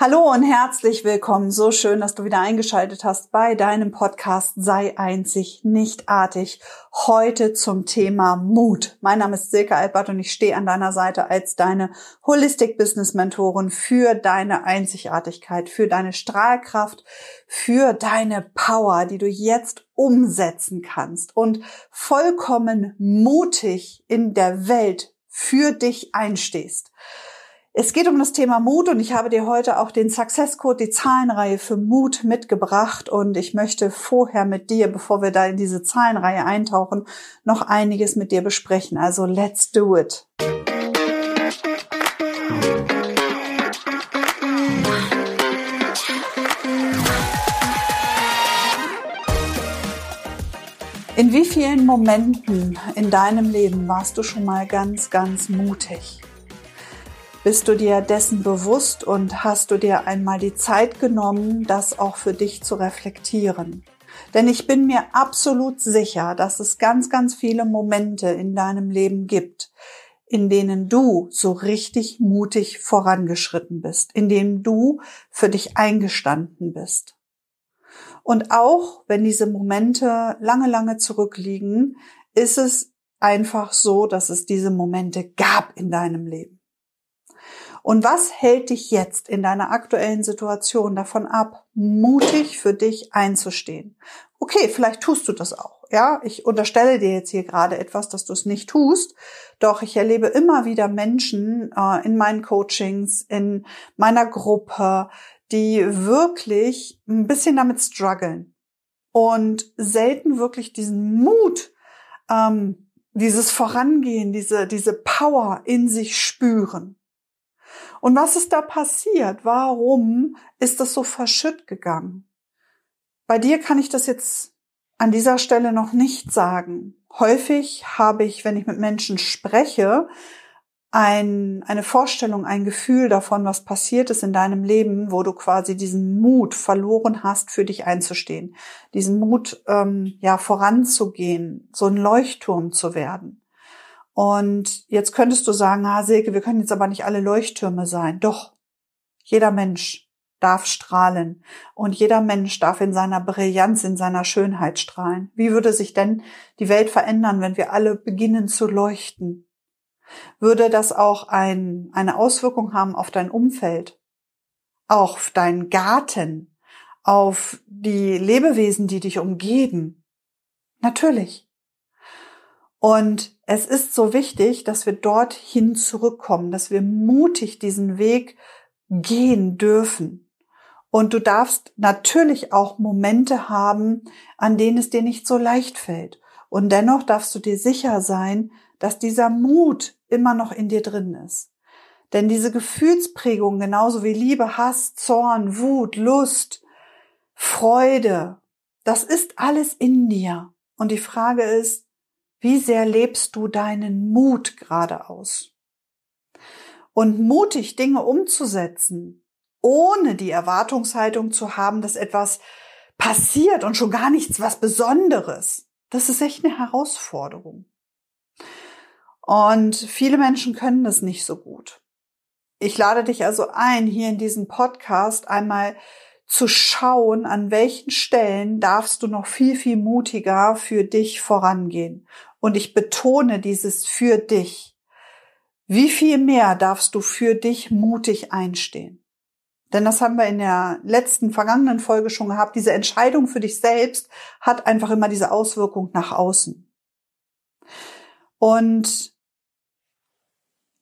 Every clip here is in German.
Hallo und herzlich willkommen. So schön, dass du wieder eingeschaltet hast bei deinem Podcast Sei einzig, nicht artig. Heute zum Thema Mut. Mein Name ist Silke Albert und ich stehe an deiner Seite als deine Holistic Business Mentorin für deine Einzigartigkeit, für deine Strahlkraft, für deine Power, die du jetzt umsetzen kannst und vollkommen mutig in der Welt für dich einstehst. Es geht um das Thema Mut und ich habe dir heute auch den Success Code, die Zahlenreihe für Mut mitgebracht und ich möchte vorher mit dir, bevor wir da in diese Zahlenreihe eintauchen, noch einiges mit dir besprechen. Also let's do it. In wie vielen Momenten in deinem Leben warst du schon mal ganz, ganz mutig? Bist du dir dessen bewusst und hast du dir einmal die Zeit genommen, das auch für dich zu reflektieren? Denn ich bin mir absolut sicher, dass es ganz, ganz viele Momente in deinem Leben gibt, in denen du so richtig mutig vorangeschritten bist, in denen du für dich eingestanden bist. Und auch wenn diese Momente lange, lange zurückliegen, ist es einfach so, dass es diese Momente gab in deinem Leben. Und was hält dich jetzt in deiner aktuellen Situation davon ab, mutig für dich einzustehen? Okay, vielleicht tust du das auch. Ja, ich unterstelle dir jetzt hier gerade etwas, dass du es nicht tust. Doch ich erlebe immer wieder Menschen äh, in meinen Coachings, in meiner Gruppe, die wirklich ein bisschen damit strugglen und selten wirklich diesen Mut, ähm, dieses Vorangehen, diese, diese Power in sich spüren. Und was ist da passiert? Warum ist das so verschütt gegangen? Bei dir kann ich das jetzt an dieser Stelle noch nicht sagen. Häufig habe ich, wenn ich mit Menschen spreche, ein, eine Vorstellung, ein Gefühl davon, was passiert ist in deinem Leben, wo du quasi diesen Mut verloren hast, für dich einzustehen, diesen Mut, ähm, ja, voranzugehen, so ein Leuchtturm zu werden. Und jetzt könntest du sagen, ah, Silke, wir können jetzt aber nicht alle Leuchttürme sein. Doch, jeder Mensch darf strahlen und jeder Mensch darf in seiner Brillanz, in seiner Schönheit strahlen. Wie würde sich denn die Welt verändern, wenn wir alle beginnen zu leuchten? Würde das auch ein, eine Auswirkung haben auf dein Umfeld, auf deinen Garten, auf die Lebewesen, die dich umgeben? Natürlich. Und es ist so wichtig, dass wir dorthin zurückkommen, dass wir mutig diesen Weg gehen dürfen. Und du darfst natürlich auch Momente haben, an denen es dir nicht so leicht fällt. Und dennoch darfst du dir sicher sein, dass dieser Mut immer noch in dir drin ist. Denn diese Gefühlsprägung, genauso wie Liebe, Hass, Zorn, Wut, Lust, Freude, das ist alles in dir. Und die Frage ist, wie sehr lebst du deinen Mut gerade aus? Und mutig Dinge umzusetzen, ohne die Erwartungshaltung zu haben, dass etwas passiert und schon gar nichts was Besonderes. Das ist echt eine Herausforderung. Und viele Menschen können das nicht so gut. Ich lade dich also ein, hier in diesem Podcast einmal zu schauen, an welchen Stellen darfst du noch viel, viel mutiger für dich vorangehen und ich betone dieses für dich. Wie viel mehr darfst du für dich mutig einstehen? Denn das haben wir in der letzten vergangenen Folge schon gehabt. Diese Entscheidung für dich selbst hat einfach immer diese Auswirkung nach außen. Und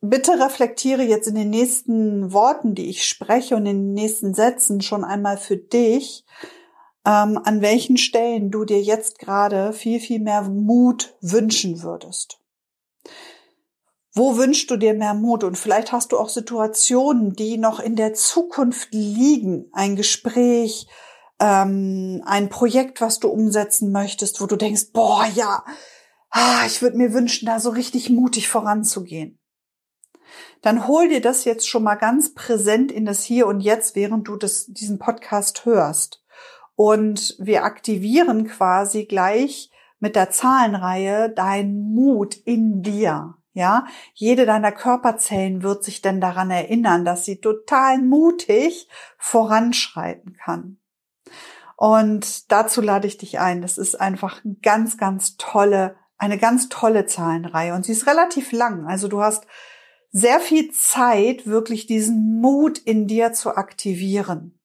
bitte reflektiere jetzt in den nächsten Worten, die ich spreche und in den nächsten Sätzen schon einmal für dich, ähm, an welchen Stellen du dir jetzt gerade viel, viel mehr Mut wünschen würdest. Wo wünschst du dir mehr Mut? Und vielleicht hast du auch Situationen, die noch in der Zukunft liegen. Ein Gespräch, ähm, ein Projekt, was du umsetzen möchtest, wo du denkst, boah, ja, ah, ich würde mir wünschen, da so richtig mutig voranzugehen. Dann hol dir das jetzt schon mal ganz präsent in das Hier und Jetzt, während du das, diesen Podcast hörst. Und wir aktivieren quasi gleich mit der Zahlenreihe deinen Mut in dir. Ja, jede deiner Körperzellen wird sich denn daran erinnern, dass sie total mutig voranschreiten kann. Und dazu lade ich dich ein. Das ist einfach eine ganz, ganz tolle, eine ganz tolle Zahlenreihe. Und sie ist relativ lang. Also du hast sehr viel Zeit, wirklich diesen Mut in dir zu aktivieren.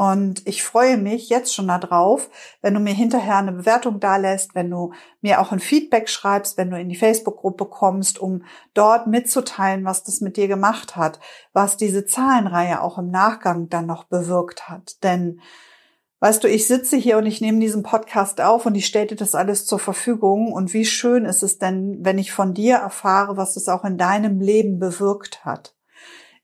Und ich freue mich jetzt schon darauf, wenn du mir hinterher eine Bewertung dalässt, wenn du mir auch ein Feedback schreibst, wenn du in die Facebook-Gruppe kommst, um dort mitzuteilen, was das mit dir gemacht hat, was diese Zahlenreihe auch im Nachgang dann noch bewirkt hat. Denn Weißt du, ich sitze hier und ich nehme diesen Podcast auf und ich stelle dir das alles zur Verfügung. Und wie schön ist es denn, wenn ich von dir erfahre, was es auch in deinem Leben bewirkt hat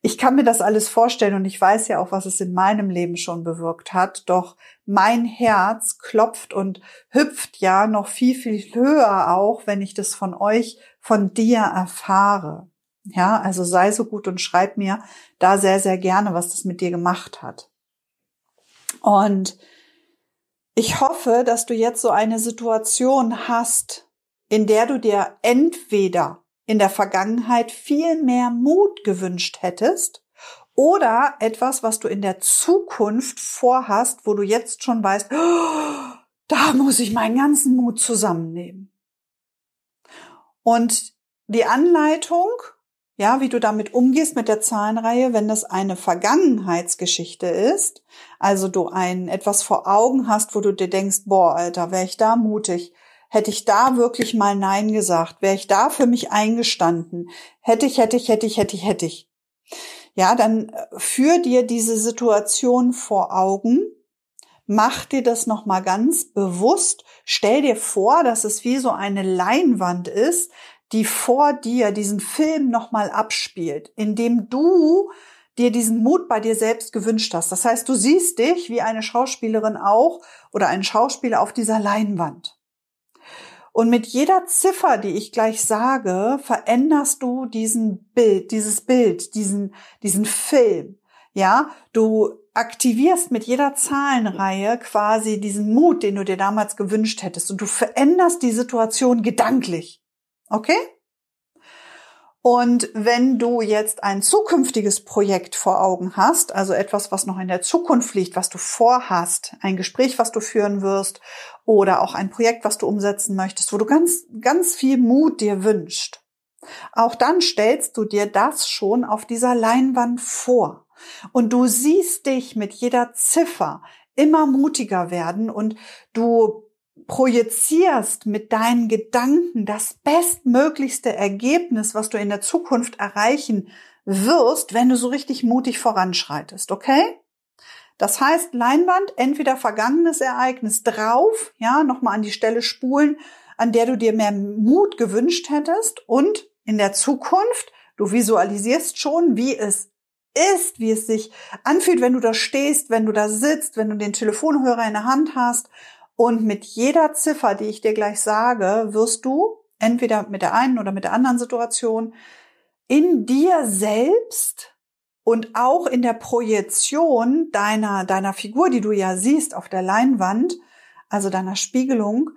ich kann mir das alles vorstellen und ich weiß ja auch, was es in meinem Leben schon bewirkt hat. Doch mein Herz klopft und hüpft ja noch viel, viel höher auch, wenn ich das von euch, von dir erfahre. Ja, also sei so gut und schreib mir da sehr, sehr gerne, was das mit dir gemacht hat. Und ich hoffe, dass du jetzt so eine Situation hast, in der du dir entweder in der Vergangenheit viel mehr Mut gewünscht hättest oder etwas, was du in der Zukunft vorhast, wo du jetzt schon weißt, da muss ich meinen ganzen Mut zusammennehmen. Und die Anleitung, ja, wie du damit umgehst mit der Zahlenreihe, wenn das eine Vergangenheitsgeschichte ist, also du ein etwas vor Augen hast, wo du dir denkst, boah, Alter, wäre ich da mutig, Hätte ich da wirklich mal Nein gesagt, wäre ich da für mich eingestanden, hätte ich, hätte ich, hätte ich, hätte ich, hätte ich. Ja, dann äh, führ dir diese Situation vor Augen, mach dir das nochmal ganz bewusst, stell dir vor, dass es wie so eine Leinwand ist, die vor dir diesen Film nochmal abspielt, indem du dir diesen Mut bei dir selbst gewünscht hast. Das heißt, du siehst dich wie eine Schauspielerin auch oder ein Schauspieler auf dieser Leinwand. Und mit jeder Ziffer, die ich gleich sage, veränderst du diesen Bild, dieses Bild, diesen, diesen Film. Ja, du aktivierst mit jeder Zahlenreihe quasi diesen Mut, den du dir damals gewünscht hättest. Und du veränderst die Situation gedanklich. Okay? Und wenn du jetzt ein zukünftiges Projekt vor Augen hast, also etwas, was noch in der Zukunft liegt, was du vorhast, ein Gespräch, was du führen wirst oder auch ein Projekt, was du umsetzen möchtest, wo du ganz, ganz viel Mut dir wünscht, auch dann stellst du dir das schon auf dieser Leinwand vor. Und du siehst dich mit jeder Ziffer immer mutiger werden und du projizierst mit deinen Gedanken das bestmöglichste Ergebnis, was du in der Zukunft erreichen wirst, wenn du so richtig mutig voranschreitest, okay? Das heißt, Leinwand, entweder vergangenes Ereignis drauf, ja, nochmal an die Stelle spulen, an der du dir mehr Mut gewünscht hättest und in der Zukunft, du visualisierst schon, wie es ist, wie es sich anfühlt, wenn du da stehst, wenn du da sitzt, wenn du den Telefonhörer in der Hand hast und mit jeder Ziffer, die ich dir gleich sage, wirst du entweder mit der einen oder mit der anderen Situation in dir selbst und auch in der Projektion deiner, deiner Figur, die du ja siehst auf der Leinwand, also deiner Spiegelung,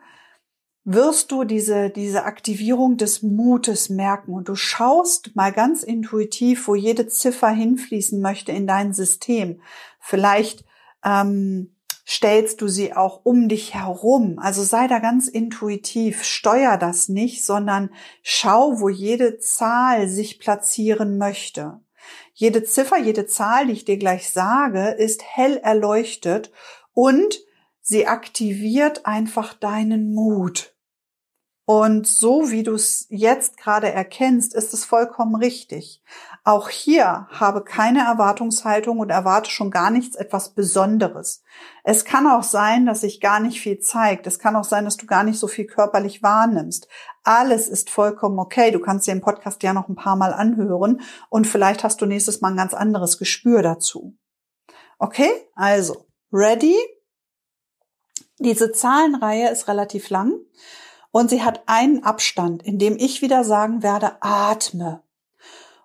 wirst du diese, diese Aktivierung des Mutes merken und du schaust mal ganz intuitiv, wo jede Ziffer hinfließen möchte in dein System. Vielleicht ähm, stellst du sie auch um dich herum. Also sei da ganz intuitiv, steuer das nicht, sondern schau, wo jede Zahl sich platzieren möchte. Jede Ziffer, jede Zahl, die ich dir gleich sage, ist hell erleuchtet und sie aktiviert einfach deinen Mut. Und so wie du es jetzt gerade erkennst, ist es vollkommen richtig. Auch hier habe keine Erwartungshaltung und erwarte schon gar nichts etwas Besonderes. Es kann auch sein, dass sich gar nicht viel zeigt. Es kann auch sein, dass du gar nicht so viel körperlich wahrnimmst. Alles ist vollkommen okay. Du kannst dir den Podcast ja noch ein paar Mal anhören und vielleicht hast du nächstes Mal ein ganz anderes Gespür dazu. Okay, also, ready? Diese Zahlenreihe ist relativ lang. Und sie hat einen Abstand, in dem ich wieder sagen werde, atme.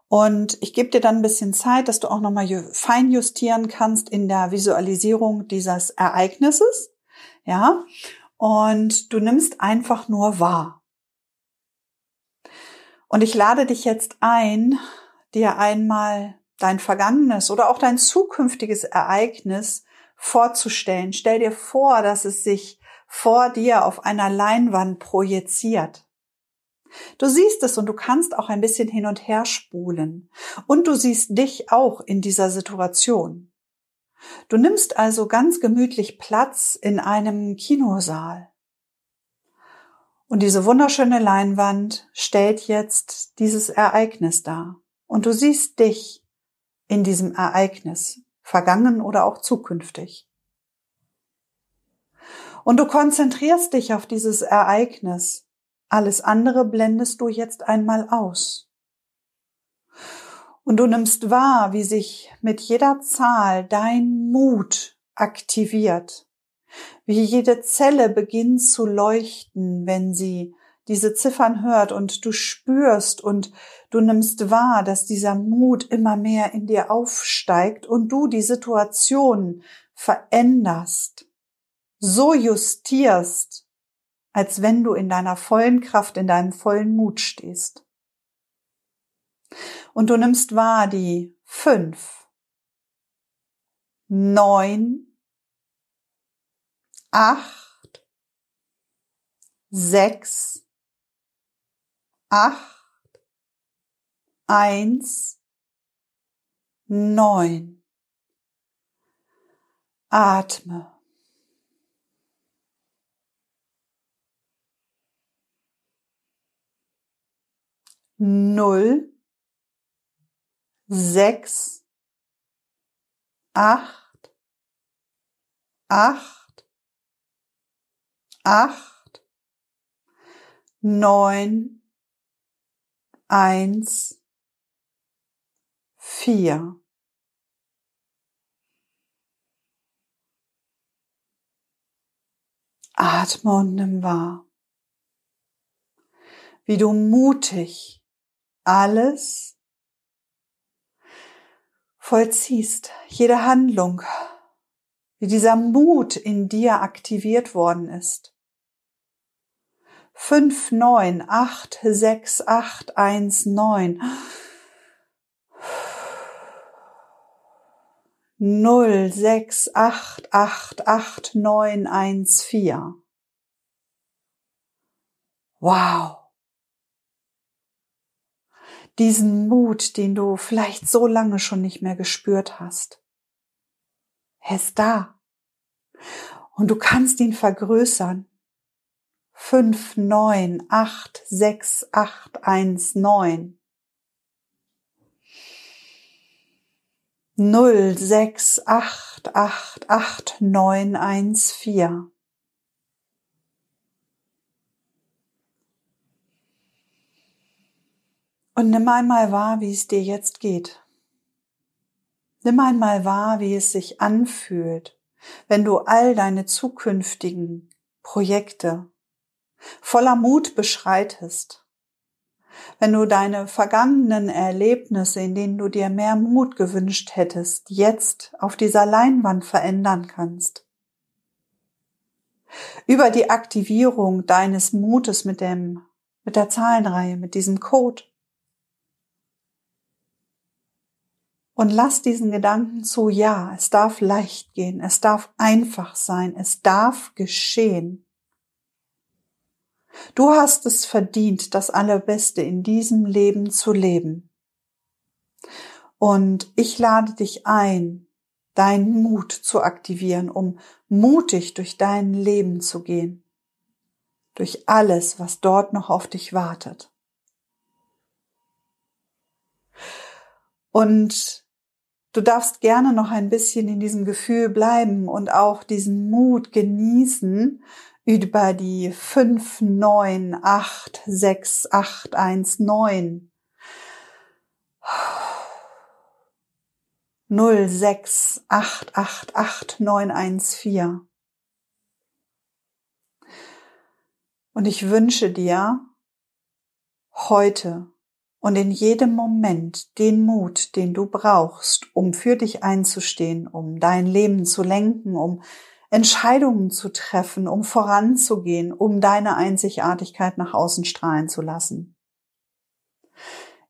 Und ich gebe dir dann ein bisschen Zeit, dass du auch nochmal fein justieren kannst in der Visualisierung dieses Ereignisses. Ja. Und du nimmst einfach nur wahr. Und ich lade dich jetzt ein, dir einmal dein vergangenes oder auch dein zukünftiges Ereignis vorzustellen. Stell dir vor, dass es sich vor dir auf einer Leinwand projiziert. Du siehst es und du kannst auch ein bisschen hin und her spulen. Und du siehst dich auch in dieser Situation. Du nimmst also ganz gemütlich Platz in einem Kinosaal. Und diese wunderschöne Leinwand stellt jetzt dieses Ereignis dar. Und du siehst dich in diesem Ereignis, vergangen oder auch zukünftig. Und du konzentrierst dich auf dieses Ereignis. Alles andere blendest du jetzt einmal aus. Und du nimmst wahr, wie sich mit jeder Zahl dein Mut aktiviert, wie jede Zelle beginnt zu leuchten, wenn sie diese Ziffern hört und du spürst und du nimmst wahr, dass dieser Mut immer mehr in dir aufsteigt und du die Situation veränderst, so justierst, als wenn du in deiner vollen Kraft, in deinem vollen Mut stehst. Und du nimmst wahr die fünf, neun, acht, sechs, acht, eins, neun. Atme. Null, sechs, acht, acht, acht, neun, eins, vier. Atme und nimm wahr, wie du mutig alles vollziehst, jede Handlung, wie dieser Mut in dir aktiviert worden ist. Fünf, neun, acht, sechs, acht, eins, neun. Null, sechs, acht, acht, acht, neun, eins, vier. Wow diesen Mut, den du vielleicht so lange schon nicht mehr gespürt hast. Er ist da. Und du kannst ihn vergrößern. 5, 9, 8, 6, 8, 1, 9. 0, 6, 8, 8, 8, 9, 1, 4. Und nimm einmal wahr, wie es dir jetzt geht. Nimm einmal wahr, wie es sich anfühlt, wenn du all deine zukünftigen Projekte voller Mut beschreitest. Wenn du deine vergangenen Erlebnisse, in denen du dir mehr Mut gewünscht hättest, jetzt auf dieser Leinwand verändern kannst. Über die Aktivierung deines Mutes mit dem, mit der Zahlenreihe, mit diesem Code Und lass diesen Gedanken zu, ja, es darf leicht gehen, es darf einfach sein, es darf geschehen. Du hast es verdient, das Allerbeste in diesem Leben zu leben. Und ich lade dich ein, deinen Mut zu aktivieren, um mutig durch dein Leben zu gehen, durch alles, was dort noch auf dich wartet. Und Du darfst gerne noch ein bisschen in diesem Gefühl bleiben und auch diesen Mut genießen, über die 5, 9, 8, 6, 8, 1, 9. 0, 6, 8, 8, 8, 9, 1, 4. Und ich wünsche dir heute und in jedem Moment den Mut, den du brauchst, um für dich einzustehen, um dein Leben zu lenken, um Entscheidungen zu treffen, um voranzugehen, um deine Einzigartigkeit nach außen strahlen zu lassen.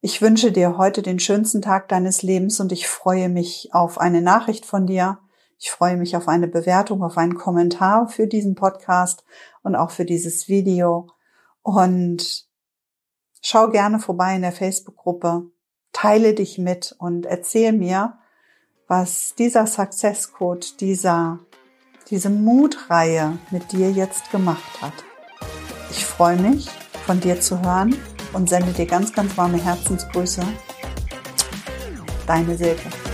Ich wünsche dir heute den schönsten Tag deines Lebens und ich freue mich auf eine Nachricht von dir. Ich freue mich auf eine Bewertung, auf einen Kommentar für diesen Podcast und auch für dieses Video. Und schau gerne vorbei in der Facebook-Gruppe, teile dich mit und erzähl mir, was dieser Success Code, dieser, diese Mutreihe mit dir jetzt gemacht hat. Ich freue mich, von dir zu hören und sende dir ganz, ganz warme Herzensgrüße. Deine Silke.